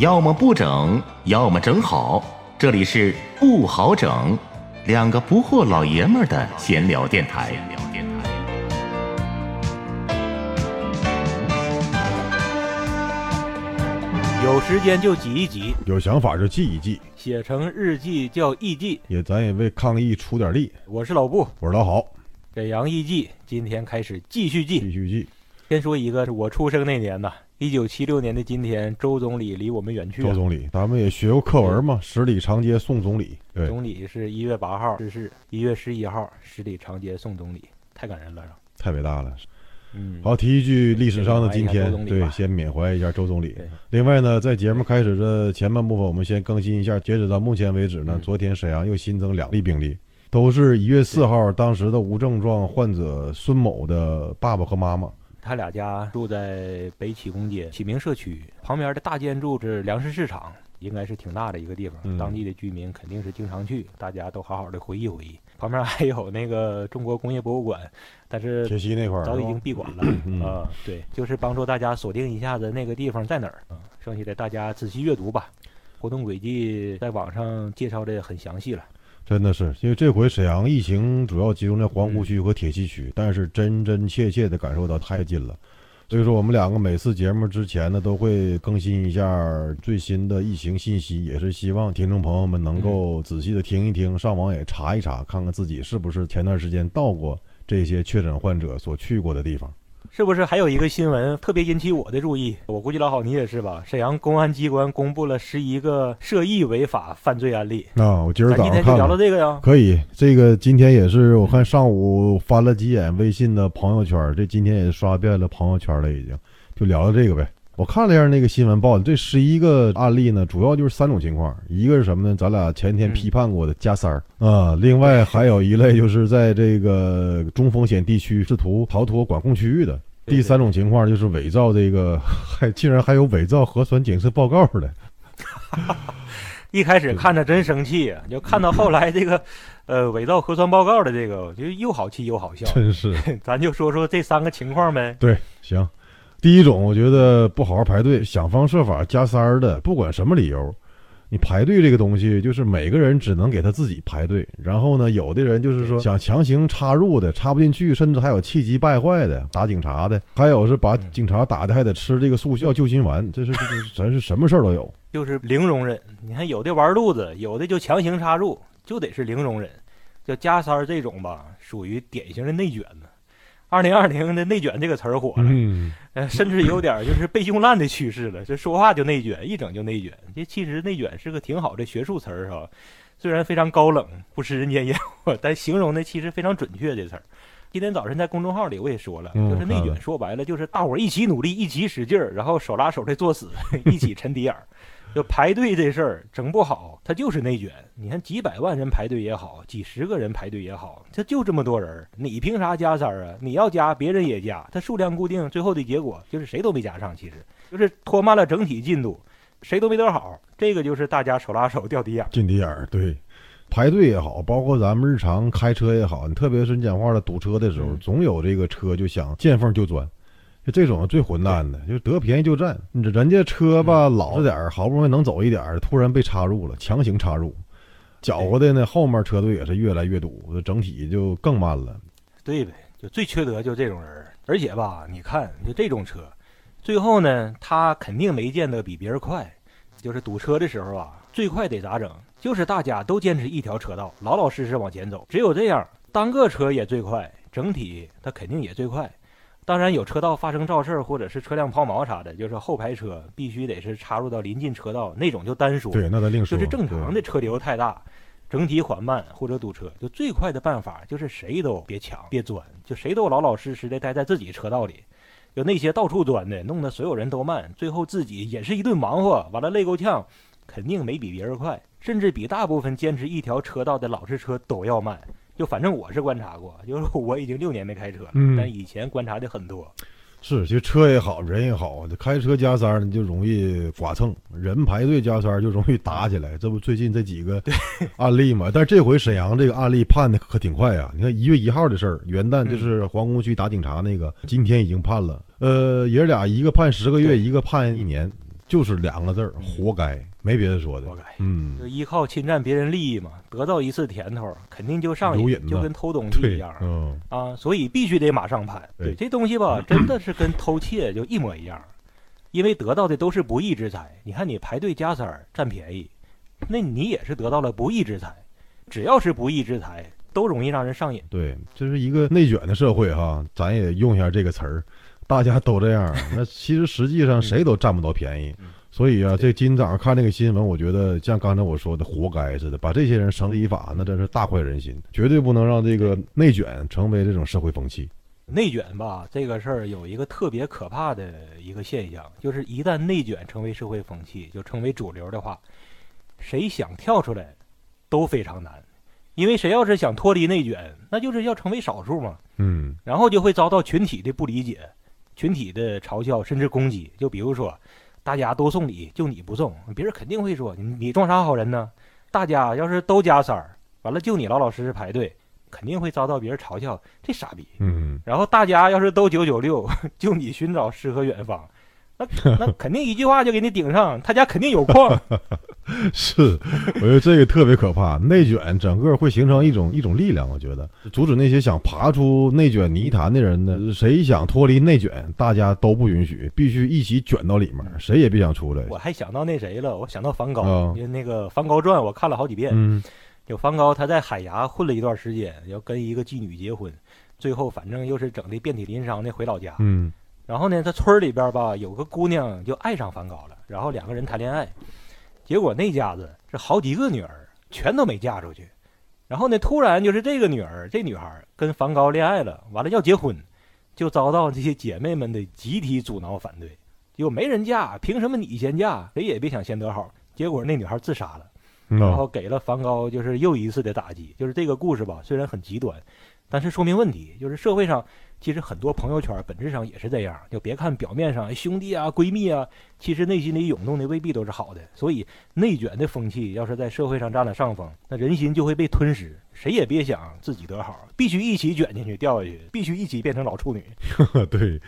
要么不整，要么整好。这里是不好整，两个不惑老爷们儿的闲聊电台。有时间就挤一挤，有想法就记一记，写成日记叫艺记。也咱也为抗疫出点力。我是老布，我是老好，沈阳艺记今天开始继续记。继续记。先说一个，是我出生那年呐，一九七六年的今天，周总理离我们远去、啊。周总理，咱们也学过课文嘛，十里长街送总理。对，总理是一月八号逝世，一月十一号十里长街送总理，太感人了，太伟大了。嗯，好，提一句历史上的今天对，先缅怀一下周总理。另外呢，在节目开始的前半部分，我们先更新一下，截止到目前为止呢，嗯昨天沈阳又新增两例病例，都是一月四号当时的无症状患者孙某的爸爸和妈妈。他俩家住在北启工街启明社区旁边的大建筑是粮食市场，应该是挺大的一个地方。嗯当地的居民肯定是经常去，大家都好好的回忆回忆。旁边还有那个中国工业博物馆，但是铁西那块儿早已经闭馆了。嗯啊，对，就是帮助大家锁定一下子那个地方在哪儿。啊，剩下的大家仔细阅读吧。活动轨迹在网上介绍的很详细了。真的是，因为这回沈阳疫情主要集中在黄湖区和铁西区，但是真真切切的感受到太近了。所以说，我们两个每次节目之前呢，都会更新一下最新的疫情信息，也是希望听众朋友们能够仔细的听一听，上网也查一查，看看自己是不是前段时间到过这些确诊患者所去过的地方。是不是还有一个新闻特别引起我的注意？我估计老郝你也是吧？沈阳公安机关公布了十一个涉疫违法犯罪案例。啊，我今儿咱早上看今天就聊聊了，这个呀。可以，这个今天也是我看上午翻了几眼微信的朋友圈，这今天也刷遍了朋友圈了，已经就聊聊这个呗。我看了一下那个新闻报的，这十一个案例呢，主要就是三种情况，一个是什么呢？咱俩前天嗯批判过的加塞儿啊，另外还有一类就是在这个中风险地区试图逃脱管控区域的。第三种情况就是伪造这个，还竟然还有伪造核酸检测报告的，一开始看着真生气啊，就看到后来这个，呃，伪造核酸报告的这个，我觉得又好气又好笑。真是。咱就说说这三个情况呗。对，行。第一种，我觉得不好好排队，想方设法加塞儿的，不管什么理由，你排队这个东西，就是每个人只能给他自己排队。然后呢，有的人就是说想强行插入的，插不进去，甚至还有气急败坏的打警察的，还有是把警察打的还得吃这个速效救心丸，这是这是真是什么事儿都有。就是零容忍。你看，有的玩路子，有的就强行插入，就得是零容忍。就加塞儿这种吧，属于典型的内卷呢。二零二零的内卷这个词儿火了，嗯，呃，甚至有点儿就是被用烂的趋势了。这说话就内卷，一整就内卷。这其实内卷是个挺好的学术词儿哈，虽然非常高冷，不食人间烟火，但形容的其实非常准确。这词儿，今天早晨在公众号里我也说了，嗯就是内卷说白了就是大伙儿一起努力，一起使劲儿，然后手拉手的作死，一起沉底眼儿。就排队这事儿整不好，它就是内卷。你看几百万人排队也好，几十个人排队也好，这就这么多人儿，你凭啥加三儿啊？你要加，别人也加，它数量固定，最后的结果就是谁都没加上，其实就是拖慢了整体进度，谁都没得好。这个就是大家手拉手掉底眼儿。进底眼儿，对，排队也好，包括咱们日常开车也好，你特别是你讲话了堵车的时候，嗯总有这个车就想见缝就钻，就这种最混蛋的，就是得便宜就占。你这人家车吧嗯老实点儿，好不容易能走一点儿，突然被插入了，强行插入，搅和的呢后面车队也是越来越堵，整体就更慢了。对呗，就最缺德就这种人，而且吧，你看就这种车，最后呢，他肯定没见得比别人快。就是堵车的时候啊，最快得咋整？就是大家都坚持一条车道，老老实实往前走，只有这样，单个车也最快，整体它肯定也最快。当然有车道发生肇事儿或者是车辆抛锚啥的，就是后排车必须得是插入到临近车道那种就单说。对，那咱另说。就是正常的车流太大，整体缓慢或者堵车，就最快的办法就是谁都别抢别钻，就谁都老老实实的待在自己车道里。就那些到处钻的，弄得所有人都慢，最后自己也是一顿忙活，完了累够呛，肯定没比别人快，甚至比大部分坚持一条车道的老式车都要慢。就反正我是观察过，就是 我已经六年没开车了，嗯但以前观察的很多。是，其实车也好，人也好，这开车加塞儿呢就容易剐蹭，人排队加塞儿就容易打起来。这不最近这几个 案例嘛？但是这回沈阳这个案例判的可挺快啊！你看一月一号的事儿，元旦就是皇姑区打警察那个，今天已经判了。呃，爷俩一个判十个月，一个判一年，就是两个字儿，活该，没别的说的。活该嗯就，依靠侵占别人利益嘛，得到一次甜头，肯定就上瘾，就跟偷东西一样，嗯，啊，所以必须得马上判。对对，这东西吧，真的是跟偷窃就一模一样，因为得到的都是不义之财。你看你排队加塞儿占便宜，那你也是得到了不义之财。只要是不义之财，都容易让人上瘾。对，这是一个内卷的社会哈，咱也用一下这个词儿，大家都这样，那其实实际上谁都占不到便宜。嗯。所以啊，这今天早上看这个新闻，我觉得像刚才我说的，活该似的，把这些人绳之以法，那真是大快人心，绝对不能让这个内卷成为这种社会风气。内卷吧，这个事儿有一个特别可怕的一个现象，就是一旦内卷成为社会风气，就成为主流的话，谁想跳出来都非常难。因为谁要是想脱离内卷，那就是要成为少数嘛，嗯。然后就会遭到群体的不理解、群体的嘲笑甚至攻击。就比如说，大家都送礼，就你不送，别人肯定会说你你装啥好人呢？大家要是都加塞儿，完了就你老老实实排队，肯定会遭到别人嘲笑，这傻逼。嗯，然后大家要是都九九六，就你寻找诗和远方，那那 肯定一句话就给你顶上，他家肯定有矿。是，我觉得这个特别可怕。内卷整个会形成一种一种力量，我觉得阻止那些想爬出内卷泥潭的人呢。谁想脱离内卷，大家都不允许，必须一起卷到里面，谁也别想出来。我还想到那谁了，我想到梵高，啊因为那个《梵高传》我看了好几遍。嗯有梵高他在海牙混了一段时间，要跟一个妓女结婚，最后反正又是整的遍体鳞伤的回老家。嗯然后呢，他村里边吧有个姑娘就爱上梵高了，然后两个人谈恋爱，结果那家子是好几个女儿，全都没嫁出去。然后呢，突然就是这个女儿，这女孩跟梵高恋爱了，完了要结婚，就遭到这些姐妹们的集体阻挠反对，结果没人嫁，凭什么你先嫁？谁也别想先得好。结果那女孩自杀了。然后给了梵高就是又一次的打击。就是这个故事吧，虽然很极端，但是说明问题，就是社会上其实很多朋友圈本质上也是这样。就别看表面上兄弟啊、闺蜜啊，其实内心里涌动的未必都是好的。所以内卷的风气要是在社会上占了上风，那人心就会被吞噬。谁也别想自己得好，必须一起卷进去掉下去，必须一起变成老处女。对，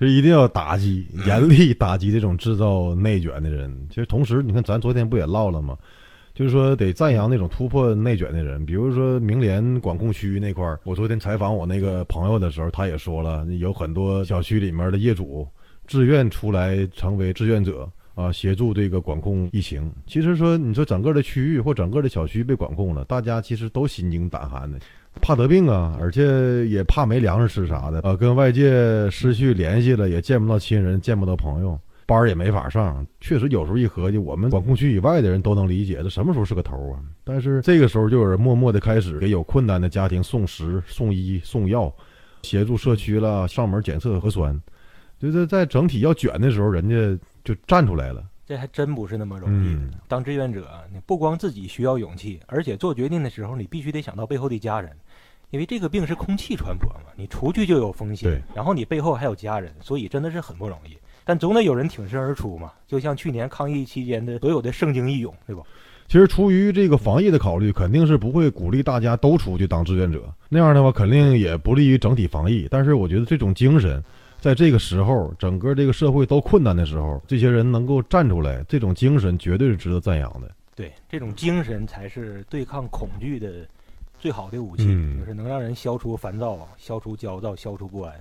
就一定要打击，严厉打击这种制造内卷的人。其实同时，你看咱昨天不也唠了吗？就是说得赞扬那种突破内卷的人，比如说明联管控区那块儿，我昨天采访我那个朋友的时候，他也说了，有很多小区里面的业主自愿出来成为志愿者啊，协助这个管控疫情。其实说，你说整个的区域或整个的小区被管控了，大家其实都心惊胆寒的。怕得病啊，而且也怕没粮食吃啥的，呃，跟外界失去联系了，也见不到亲人，见不到朋友，班儿也没法上。确实有时候一合计，我们管控区以外的人都能理解，这什么时候是个头啊？但是这个时候就有人默默的开始给有困难的家庭送食、送医、送药，协助社区了上门检测核酸。就是在整体要卷的时候，人家就站出来了。这还真不是那么容易的。嗯当志愿者，你不光自己需要勇气，而且做决定的时候，你必须得想到背后的家人，因为这个病是空气传播嘛，你出去就有风险，然后你背后还有家人，所以真的是很不容易。但总得有人挺身而出嘛，就像去年抗疫期间的所有的盛京义勇，对吧？其实出于这个防疫的考虑，肯定是不会鼓励大家都出去当志愿者，那样的话肯定也不利于整体防疫。但是我觉得这种精神，在这个时候，整个这个社会都困难的时候，这些人能够站出来，这种精神绝对是值得赞扬的。对，这种精神才是对抗恐惧的最好的武器，嗯就是能让人消除烦躁、消除焦躁、消除不安。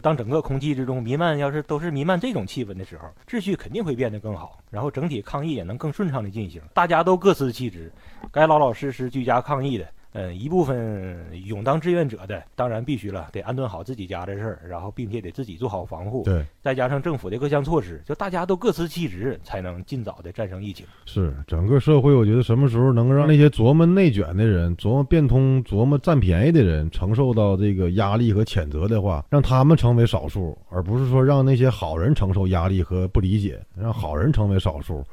当整个空气之中弥漫，要是都是弥漫这种气氛的时候，秩序肯定会变得更好，然后整体抗疫也能更顺畅的进行。大家都各司其职，该老老实实居家抗疫的，呃，一部分勇当志愿者的，当然必须了，得安顿好自己家的事儿，然后并且得自己做好防护，对，再加上政府的各项措施，就大家都各司其职，才能尽早的战胜疫情。是整个社会，我觉得什么时候能让那些琢磨内卷的人、琢磨变通、琢磨占便宜的人承受到这个压力和谴责的话，让他们成为少数，而不是说让那些好人承受压力和不理解，让好人成为少数，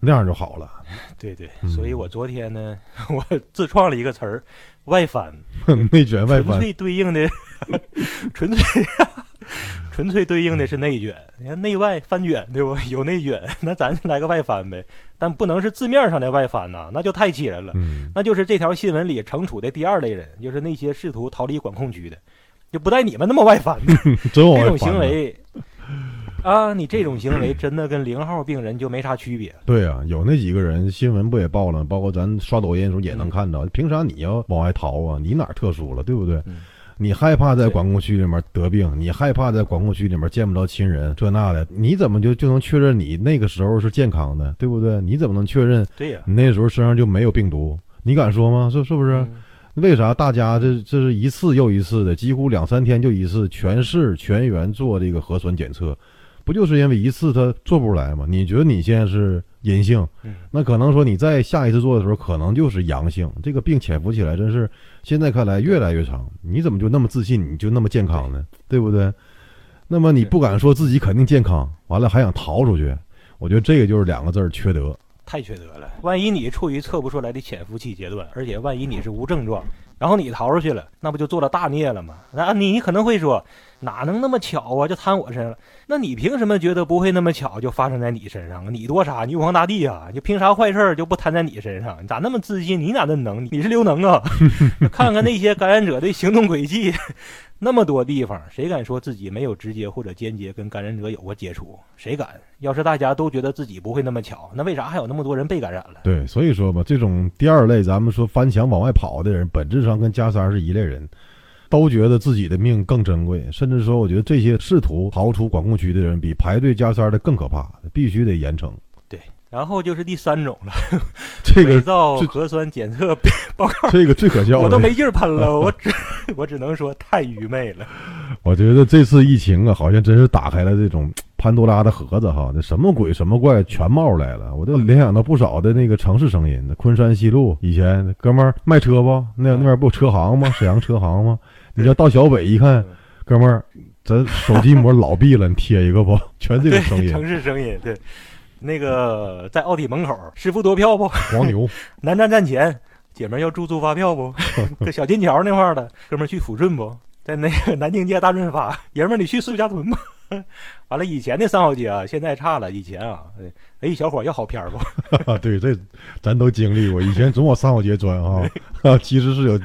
那样就好了。对对，嗯所以我昨天呢，我自创了一个词儿“外翻 ”，内卷外翻纯翻，粹对应的，纯粹纯粹对应的是内卷。你看内外翻卷，对不？有内卷，那咱就来个外翻呗。但不能是字面上的外翻呐，那就太气人了。嗯，那就是这条新闻里惩处的第二类人，就是那些试图逃离管控区的，就不带你们那么外翻的。这种行为，啊，你这种行为真的跟零号病人就没啥区别。对啊，有那几个人新闻不也报了，包括咱刷抖音的时候也能看到，凭啥你要往外逃啊？你哪儿特殊了，对不对？嗯你害怕在管控区里面得病，你害怕在管控区里面见不着亲人，这那的，你怎么就就能确认你那个时候是健康的，对不对？你怎么能确认对呀、你那时候身上就没有病毒？你敢说吗？是是不是？嗯为啥大家这这是一次又一次的，几乎两三天就一次，全市全员做这个核酸检测，不就是因为一次他做不出来吗？你觉得你现在是阴性，嗯那可能说你再下一次做的时候可能就是阳性，这个病潜伏起来真是现在看来越来越长。你怎么就那么自信，你就那么健康呢？对不对？那么你不敢说自己肯定健康，完了还想逃出去，我觉得这个就是两个字儿缺德。太缺德了。万一你处于测不出来的潜伏期阶段，而且万一你是无症状，然后你逃出去了，那不就做了大孽了吗？那你可能会说，哪能那么巧啊，就摊我身上了？那你凭什么觉得不会那么巧就发生在你身上？你多傻，玉皇大帝啊！你凭啥坏事儿就不摊在你身上？你咋那么自信？你哪那能？你是刘能啊？看看那些感染者的行动轨迹，那么多地方，谁敢说自己没有直接或者间接跟感染者有过接触？谁敢？要是大家都觉得自己不会那么巧，那为啥还有那么多人被感染了？对，所以说吧，这种第二类，咱们说翻墙往外跑的人，本质上跟加三是一类人，都觉得自己的命更珍贵，甚至说，我觉得这些试图逃出管控区的人，比排队加三的更可怕，必须得严惩。对，然后就是第三种了，这个伪造核酸检测 报告，这个最可笑的，我都没劲儿喷了，我只我只能说太愚昧了。我觉得这次疫情啊，好像真是打开了这种潘多拉的盒子哈，这什么鬼什么怪全冒出来了，我都联想到不少的那个城市声音。昆山西路以前哥们儿卖车不？那那边不有车行吗？沈阳车行吗？你要到小北一看，哥们儿，咱手机膜老闭了，你贴一个不？全这种声，音，城市声音，对。那个在奥体门口，师傅夺票不？黄牛，南站站前，姐们儿要住宿发票不？搁小金桥那块儿的，哥们儿去抚顺不？在那个南京街大润发，爷们儿你去四家屯吧。完了，以前的三好街啊，现在差了。以前啊，哎，小伙儿要好片儿不？啊，对，这咱都经历过。以前总往三好街钻啊，啊，其实是有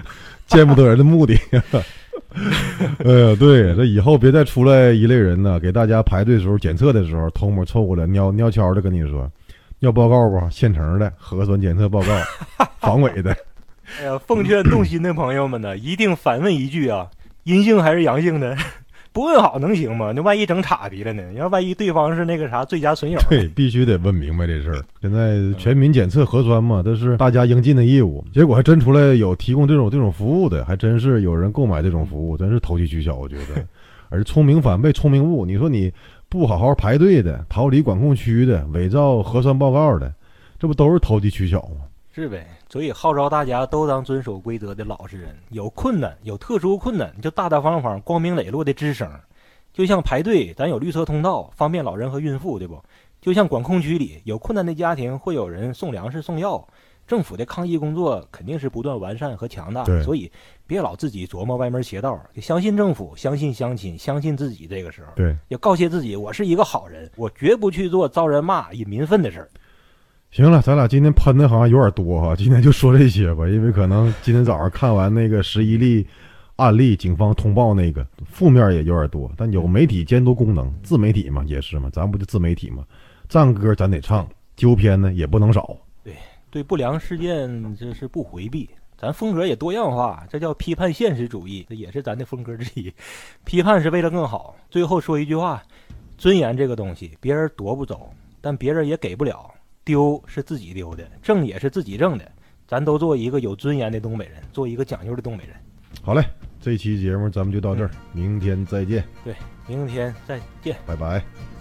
见不得人的目的。哎呀，对，这以后别再出来一类人呢，给大家排队的时候检测的时候，偷摸凑过来尿尿悄的跟你说，要报告不？现成的核酸检测报告，防伪的。哎呀，奉劝动心的朋友们呢，一定反问一句啊：阴性还是阳性的？不问好能行吗？那万一整岔劈了呢？要万一对方是那个啥最佳损友，对，必须得问明白这事儿。现在全民检测核酸嘛，这是大家应尽的义务。结果还真出来有提供这种这种服务的，还真是有人购买这种服务，真是投机取巧。我觉得，而聪明反被聪明误。你说你不好好排队的，逃离管控区的，伪造核酸报告的，这不都是投机取巧吗？是呗？所以号召大家都当遵守规则的老实人。有困难，有特殊困难，你就大大方方、光明磊落的吱声。就像排队，咱有绿色通道，方便老人和孕妇，对不？就像管控区里有困难的家庭，会有人送粮食、送药。政府的抗疫工作肯定是不断完善和强大对，所以别老自己琢磨歪门邪道，就相信政府，相信乡亲，相信自己。这个时候，对，要告诫自己，我是一个好人，我绝不去做遭人骂、引民愤的事儿。行了，咱俩今天喷的好像有点多哈，今天就说这些吧，因为可能今天早上看完那个十一例案例，警方通报那个负面也有点多，但有媒体监督功能，自媒体嘛也是嘛，咱不就自媒体嘛，赞歌咱得唱，纠偏呢也不能少。对对不良事件这是不回避，咱风格也多样化，这叫批判现实主义，这也是咱的风格之一。批判是为了更好。最后说一句话：尊严这个东西，别人夺不走，但别人也给不了。丢是自己丢的，挣也是自己挣的。咱都做一个有尊严的东北人，做一个讲究的东北人。好嘞，这期节目咱们就到这儿，明天再见，对明天再见。拜拜。Oh